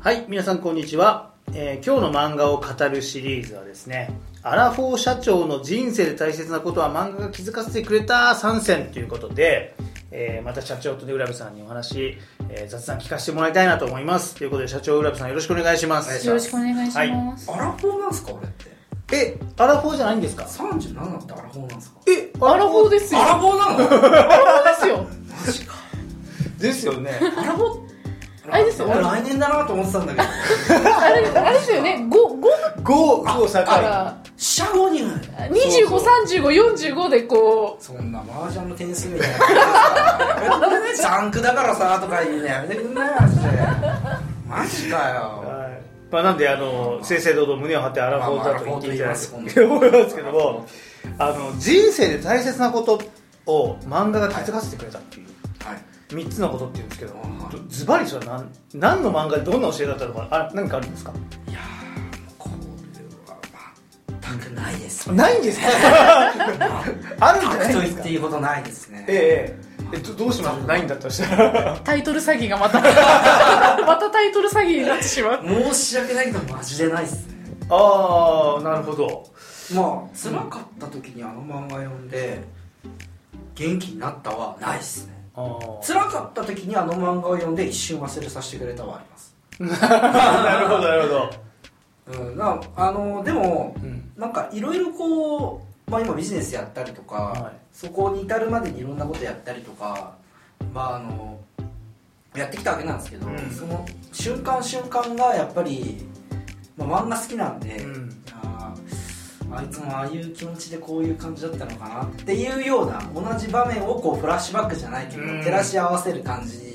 はい、皆さんこんにちは、えー今日の漫画を語るシリーズはですね、アラフォー社長の人生で大切なことは漫画が気づかせてくれた3選ということで、えーまた社長とね、浦部さんにお話、えー雑談聞かせてもらいたいなと思います。ということで、社長浦部さんよろしくお願いします。よろしくお願いします。アラフォーなんすか俺って？え、アラフォーじゃないんですか？37ってアラフォーなんすか？え、アラフォーですよ。アラフォーなの？アラフォーですよ。マジかですよね。アラフォー、あれですよ。俺来年だなと思ってたんだけど。あれ、あれですよね。5、5 5、5境。から、シャゴにそう25、35、45でこそんな麻雀の点数みたいな。やめてくれないザンクだからさとか言うのやめてくんないマジで。マジかよ。はいまあ、なんであの正々堂々胸を張ってアラフォーだと言っていただいてまあまあアラフォーと言います思いますけどもあの人生で大切なことを漫画が気づかせてくれたっていう。はい3つのことっていうんですけどはいズバリそれは何何の漫画でどんな教えだったのかあ何かあるんですか？いやーこれは全くないですないんですかあるんじゃないですか？言っていいことないですね。ええええ。どどうします？ないんだとしたら。う、タイトル詐欺がまた、またタイトル詐欺になってしまう。申し訳ないけどマジでないっすね。ああなるほど。まあ辛かった時にあの漫画読んで元気になったはないっすね辛かった時にあの漫画を読んで一瞬忘れさせてくれたはあります。なるほどなるほど。うんなあのでもうん。なんかいろいろこう、まあ、今ビジネスやったりとか、はい。そこに至るまでにいろんなことやったりとかまああのやってきたわけなんですけど、うん。その瞬間瞬間がやっぱり、まあ、漫画好きなんで、うんあい。つもああいう気持ちでこういう感じだったのかなっていうような同じ場面をこうフラッシュバックじゃないけど、うん。照らし合わせる感じ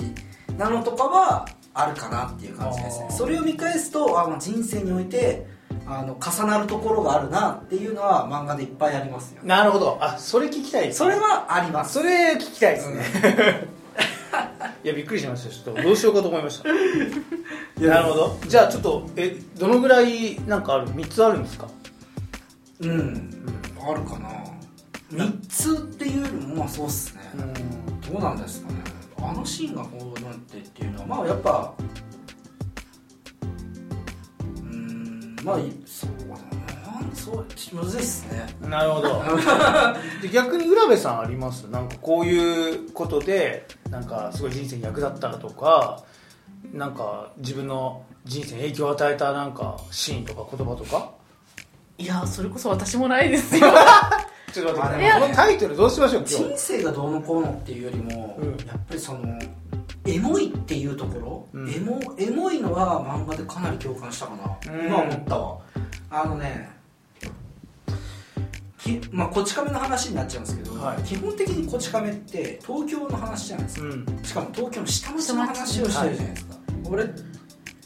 なのとかはあるかなっていう感じですね。それを見返すとあ、まあ、人生においてあの重なるところがあるなっていうのは漫画でいっぱいありますよなるほど。あそれ聞きたいですそれはあります。それ聞きたいですね、いやびっくりしました。ちょっとどうしようかと思いました。なるほど。じゃあちょっとえどのぐらいなんかある？3つあるんですか？うん、あるかな。3つっていうよりもまあそうっすね、どうなんですかね。あのシーンがこうなんてっていうのは。まあやっぱうーん。まあいそうだな。そうちょっとむずいっすね。なるほど。で逆に浦部さんあります？なんかこういうことでなんかすごい人生に役立ったとかなんか自分の人生に影響を与えたなんかシーンとか言葉とか？いや、それこそ私もないですよ。ちょっと待ってこのタイトルどうしましょう今人日生がどうのこうのっていうよりも、うんやっぱりそのエモいっていうところ、うん。エモエモいのは漫画でかなり共感したかな、うん。今思ったわ。あのねきまあ、こち亀の話になっちゃうんですけど、はい。基本的にこち亀って東京の話じゃないですか、うん。しかも東京の下町の話をしてるじゃないですか、俺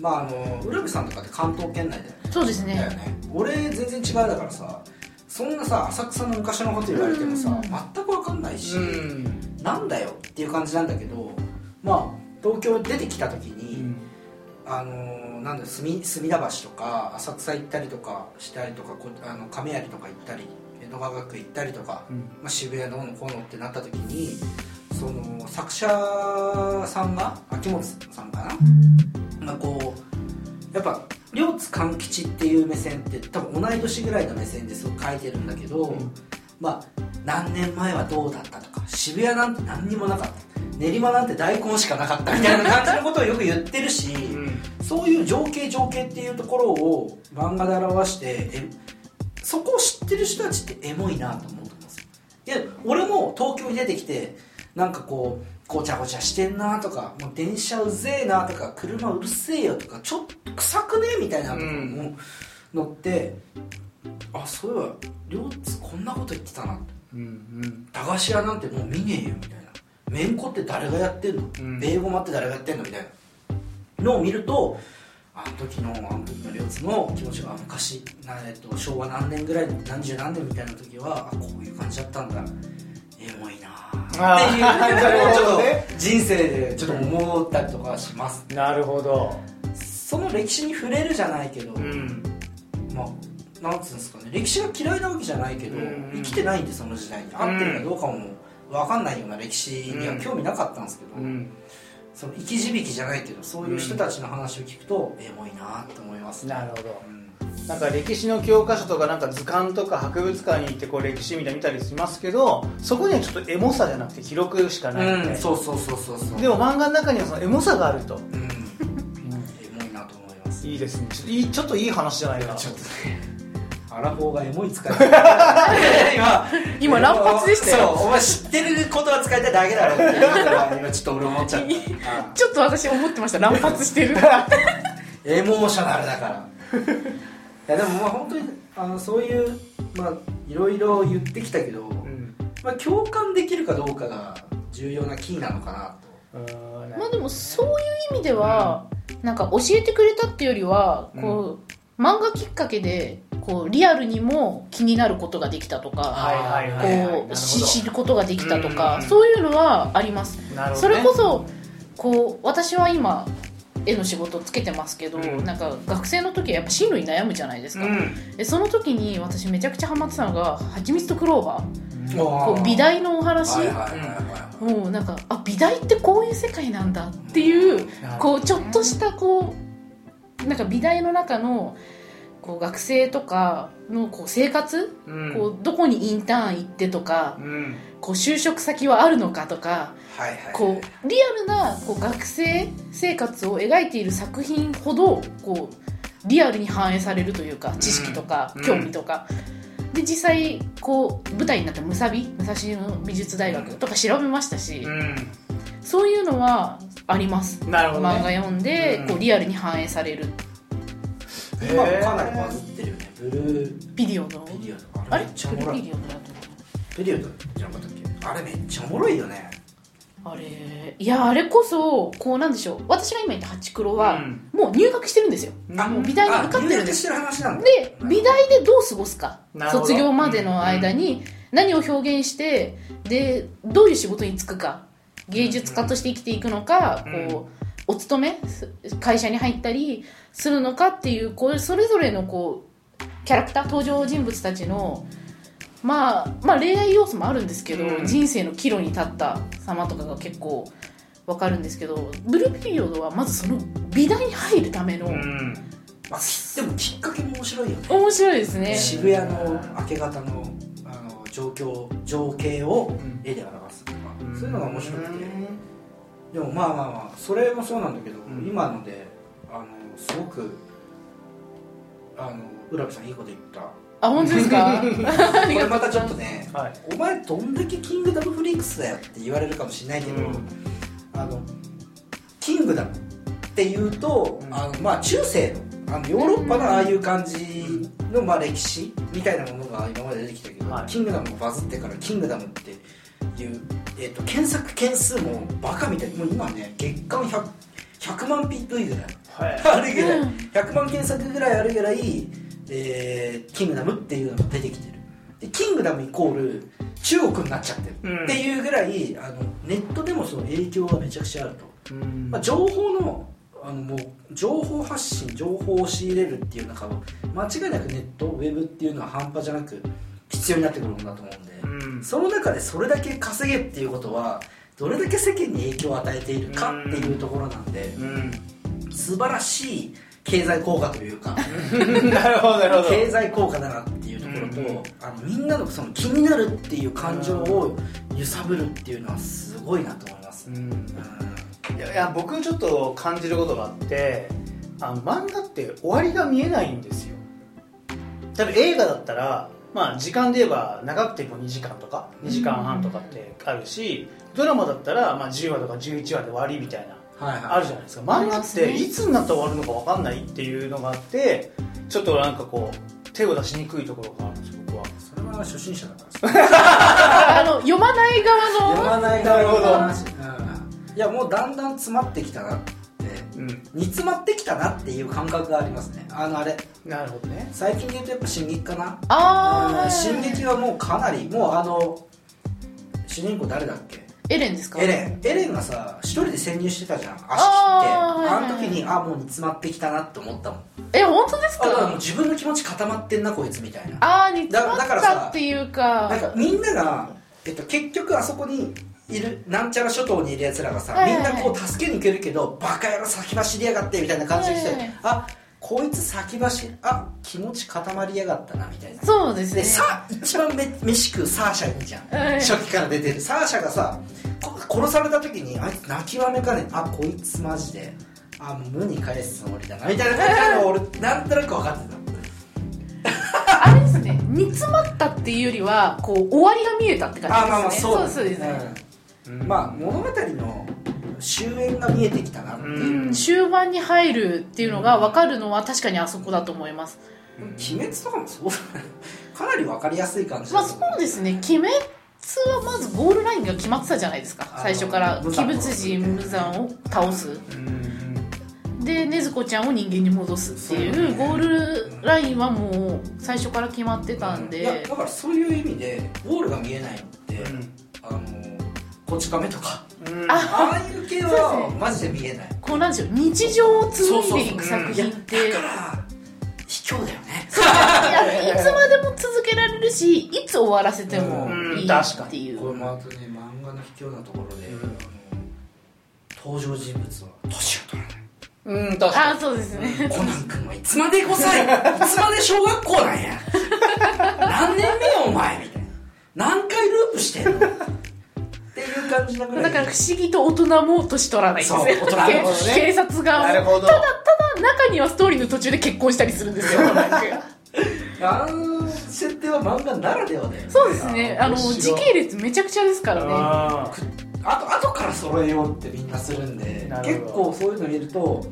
まああの浦部さんとかって関東圏内だよねそうですだよね。ね俺全然違うだからさそんなさ浅草の昔のこと言われてもさうん。全く分かんないし、うん。なんだよっていう感じなんだけどまあ東京出てきた時に、あのーなんだ隅隅田橋とか浅草行ったりとかしたりとかこあの亀有とか行ったり江戸川学行ったりとか、うん。まあ、渋谷どうのこうのってなった時にその作者さんが秋元さんかな、まあ、こうやっぱ両津勘吉っていう目線って多分同い年ぐらいの目線ですごく書いてるんだけど、ん。まあ何年前はどうだったとか渋谷なんて何にもなかった。練馬なんて大根しかなかったみたいな感じのことをよく言ってるし、うん。そういう情景情景っていうところを漫画で表してえそこを知ってる人たちってエモいなと思うと思うんです。よいや俺も東京に出てきてなんかこうごちゃごちゃしてんなとかもう電車うぜえなとか車うるせえよとかちょっと臭くねみたいなうんのって、あそういえば両津こんなこと言ってたな。うんうん。駄菓子屋なんてもう見ねえよみたいな。めんこって誰がやってんの、うん。ベーゴマって誰がやってんの？みたいな。のを見るとあの時のあの時の両津の気持ちが昔な、えっと、昭和何年ぐらい何十何年みたいな時はあこういう感じだったんだ。エモいなあーっていう人生でちょっと思ったりとかします。なるほど。その歴史に触れるじゃないけど、うん。まあなんつうんですかね。歴史が嫌いなわけじゃないけど、うん生きてないんでその時代に。合ってるかどうかも分かんないような歴史には興味なかったんですけど、うん。その生き字引じゃないけどそういう人たちの話を聞くと、エモいなって思いますね。なるほど。うんなんか歴史の教科書とかなんか図鑑とか博物館に行ってこう歴史みたいな見たりしますけどそこにはちょっとエモさじゃなくて記録しかないんで、うん、そうそうそうそうそう。でも漫画の中にはそのエモさがあると、うん。エモいなと思います。いいですね。ちょっといいちょっといい話じゃないかな。ちょっとアラフォーがエモい使い方。今今乱発でしたよ。そうお前知ってることは使いたいだけだろって今ちょっと俺思っちゃった。ちょっと私思ってました。乱発してる。エモーショナルだからいやでもまあ本当にあのそういうまあいろいろ言ってきたけど、うん。まあ、共感できるかどうかが重要なキーなのかなと。まあでもそういう意味では、なんか教えてくれたっていうよりはこう、漫画きっかけでこうリアルにも気になることができたとか、はいはいはいはい。なるほど。こうし知ることができたとか、うん。そういうのはあります、なるほどね。それこそこう私は今絵の仕事つけてますけど、うん。なんか学生の時はやっぱ進路に悩むじゃないですか、うん。でその時に私めちゃくちゃハマってたのが「はちみつとクローバー」こう美大大のお話、もうなんかあ美大ってこういう世界なんだっていうこうちょっとしたこうなんか美大の中のこう学生とかのこう生活、うん。こうどこにインターン行ってとかうんこう就職先はあるのかとかはいはいこうリアルなこう学生生活を描いている作品ほどこうリアルに反映されるというか知識とかうん。興味とか、で実際こう舞台になったムサビ武蔵野美術大学とか調べましたし、うん。そういうのはあります。なるほどね。漫画読んで、うん。こうリアルに反映される。今もかなりバズってるよね。ブルー。ビデオの？ピリオドあれ？あれ？めっちゃおフルもろいビデオのやつ？ピリオドじゃなかったっけ？あれめっちゃおもろいよね。あれいやあれこそこうなんでしょう。私が今言ったハチクロは、うん。もう入学してるんですよ、あもう美大にあ受かってるんです。入学してる話なんだ。で美大でどう過ごすか？なるほど。卒業までの間に何を表現してでどういう仕事に就くか？芸術家として生きていくのか、うんこうお勤め？す会社に入ったりするのかっていうこうそれぞれのこうキャラクター？登場人物たちのまあまあ恋愛要素もあるんですけど、うん。人生の岐路に立った様とかが結構わかるんですけどブルーピリオドはまずその美大に入るための、うん。まあきでもきっかけも面白いよね。面白いですね。渋谷の明け方のあの状況情景を絵で表すとか、そういうのが面白くて、でもまあまあまあそれもそうなんだけど、うん。今のであのすごくあの浦部さんいいこと言ったあ本当ですか？これまたちょっとねはい。お前どんだけキングダムフリークスだよって言われるかもしれないけど、うん。あのキングダムっていうと、うん。あのまあ中世のあのヨーロッパのああいう感じの、まあ、歴史みたいなものが今まで出てきたけど、はい。キングダムがバズってからキングダムっていう、えー、と検索件数もバカみたいもう今ね月間 100, 100万ヒットいぐらいはい。あるぐらい、うん。100万検索ぐらいあるぐらい、えーキングダムっていうのが出てきてる。でキングダムイコール中国になっちゃってる、うん。っていうぐらいあのネットでもその影響がめちゃくちゃあると、うん。まあ、情報のあのもう情報発信情報を仕入れるっていう中を間違いなくネットウェブっていうのは半端じゃなく必要になってくるものだと思うんで、うん。その中でそれだけ稼げっていうことはどれだけ世間に影響を与えているかっていうところなんで、うん。素晴らしい経済効果というか。なるほどなるほど。経済効果だなっていうところと、うんあのみんなのその気になるっていう感情を揺さぶるっていうのはすごいなと思います、うん。うん。いや僕ちょっと感じることがあってあの漫画って終わりが見えないんですよ。多分映画だったら、まあ、時間で言えば長くても2時間とか2時間半とかってあるしドラマだったら、まあ、10話とか11話で終わりみたいなあるじゃないですか。漫画っていつになったら終わるのか分かんないっていうのがあってちょっとなんかこう手を出しにくいところがあるんです僕は。それは初心者だから あの読まない側の読まないなるほど話、うんいやもうだんだん詰まってきたなって。うん。煮詰まってきたなっていう感覚がありますね。あのあれ。なるほどね。最近で言うとやっぱ進撃かな。ああうん進撃はもうかなりもうあの主人公誰だっけ？エレンですか？エレンエレンがさ一人で潜入してたじゃん足切って。あの時にあもう煮詰まってきたなって思ったもん。え本当ですあだからもうか自分の気持ち固まってんなこいつみたいな。ああ煮詰まっだだからさたっていうか。なんかみんなが、えっと、結局あそこにいるなんちゃら諸島にいるやつらがさ、みんなこう助けに行けるけどバカ野郎先走りやがってみたいな感じで来て、はいはい。あこいつ先走あ気持ち固まりやがったなみたいな。そうですね。でさ一番め飯食うサーシャいいじゃん、はい。初期から出てる。サーシャがさこ殺された時にあいつ泣きわめかねあこいつマジであ無に返すつもりだなみたいな感じの俺 なんとなく分かってあれですね煮詰まったっていうよりはこう終わりが見えたってた感じですね。あまあまあそうそうですね、うん。まあ物語の終焉が見えてきたなっていう、うん。終盤に入るっていうのが分かるのは確かにあそこだと思います。鬼滅とかもそうかなり分かりやすい感じまあそうですね。鬼滅はまずゴールラインが決まってたじゃないですか。最初から。鬼物人無惨を倒す。うん。で禰豆子ちゃんを人間に戻すっていそうゴールラインはもう最初から決まってたんいやでだからそういう意味でゴールが見えないのって、あのこち亀とか。うんあああいう系はね。マジで見えない。こうなんでしょう日常を紡いでいく作品って。だから卑怯だよね。いやいつまでも続けられるしいつ終わらせてもうん。いいっていう。これもあとね漫画の卑怯なところで、うん。あの登場人物は。年を取らない。うん確かあそうですね。コナン君はいつまで5歳いつまで小学校なんや？何年目よお前？みたいな。何回ループしてんの？っていう感じなぐらい。だから不思議と大人も年取らないんですよ。ね。警察が。なるほど。ただただ中にはストーリーの途中で結婚したりするんですよ。あの設定は漫画ならではだよね。そうですね。あの時系列めちゃくちゃですからね。ああと後から揃えようってみんなするんで。結構そういうの見ると時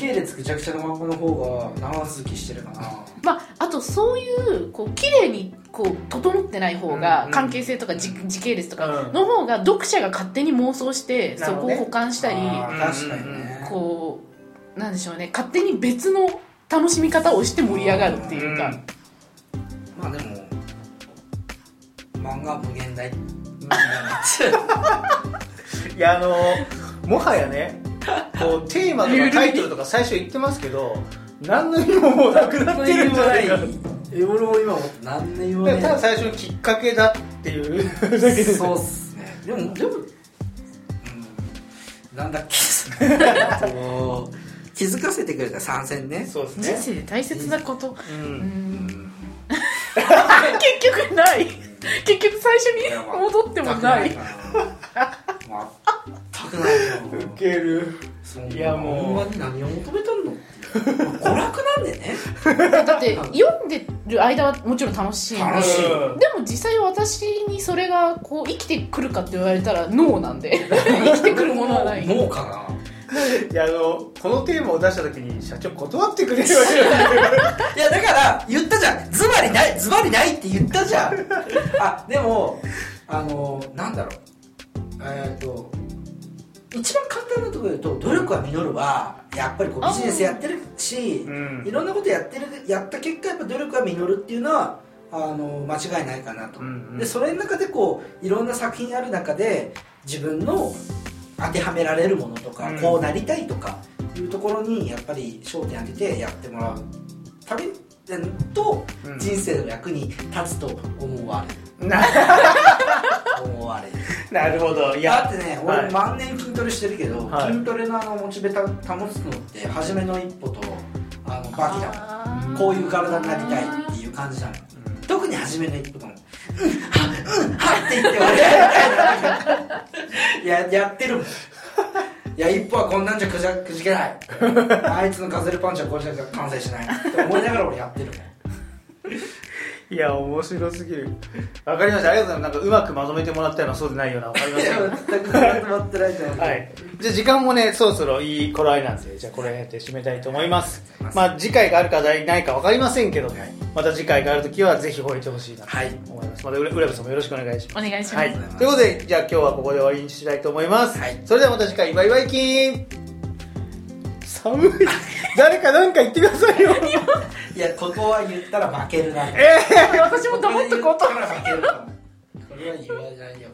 系列ぐちゃぐちゃの漫画の方が長続きしてるかな。まあ、あとそういうこう綺麗にこう整ってない方が、うん関係性とか時時系列とかうん。の方が読者が勝手に妄想してそこをなるほどね。保管したり、あー確かにね。こうなんでしょうね。勝手に別の楽しみ方をして盛り上がるっていうか、うん。まあでも漫画は無限大。いやあのもはやねこうテーマとかタイトルとか最初言ってますけど何の意味ももうなくなってるんじゃないか俺も今も何年もねただ最初のきっかけだっていう。だけでそうっすね。でもでも、うん、なんだっけ気づかせてくれた参戦ね。そうですね。人生で大切なこと、ううん。ん結局ない。結局最初に戻ってもない。全くないよ ウケる。いやもう。漫画に何を求めたんの？娯楽なんでね。だって読んでる間はもちろん楽しいんで。楽しい。でも実際私にそれがこう生きてくるかって言われたらノーなんで。生きてくるものはない。もうかな。いやあのこのテーマを出した時に社長断ってくれるわけじゃない。いやだから言ったじゃん。ズバリないズバリないって言ったじゃん。あでもあのなんだろう。えっ、と一番簡単なところで言うと努力は実るはやっぱりこうビジネスやってるし、うん。いろんなことやってるやった結果やっぱ努力は実るっていうのはあの間違いないかなと、うんうん。でそれの中でこういろんな作品ある中で自分の当てはめられるものとか、うん。こうなりたいとかいうところにやっぱり焦点当ててやってもらう。ためとうん。人生の役に立つと思われる、な 思われる。なるほど。いだやってねはい。俺万年筋トレしてるけど、はい。筋トレのあのモチベた保つのって初めの一歩とあのバキだ。こういう体になりたいっていう感じなの。特に初めの一歩とも。うんはうんはって言って俺ややってるもん。いや一歩はこんなんじゃくじゃくじけない。あいつのガゼルパンチはこれじゃ完成しないって思いながら俺やってるもんいや面白すぎる。わかりました。ありがとうございます。なんかうまくまとめてもらったようなそうでないようなわかりました全くまとまってないと思うはい、じゃあ時間もねそろそろいい頃合いなんでじゃあこれで締めたいと思いますまあ次回があるかないか分かりませんけど、はいまた次回がある時はぜひ吠えてほしいなと思います、また浦部さんもよろしくお願いしますお願いします、はい、ということでじゃあ今日はここで終わりにしたいと思います、はいそれではまた次回バイバイキン寒い。誰か何か言ってくださいよ。いやここは言ったら負けるな。え私も黙っとこうとこれは言わないよ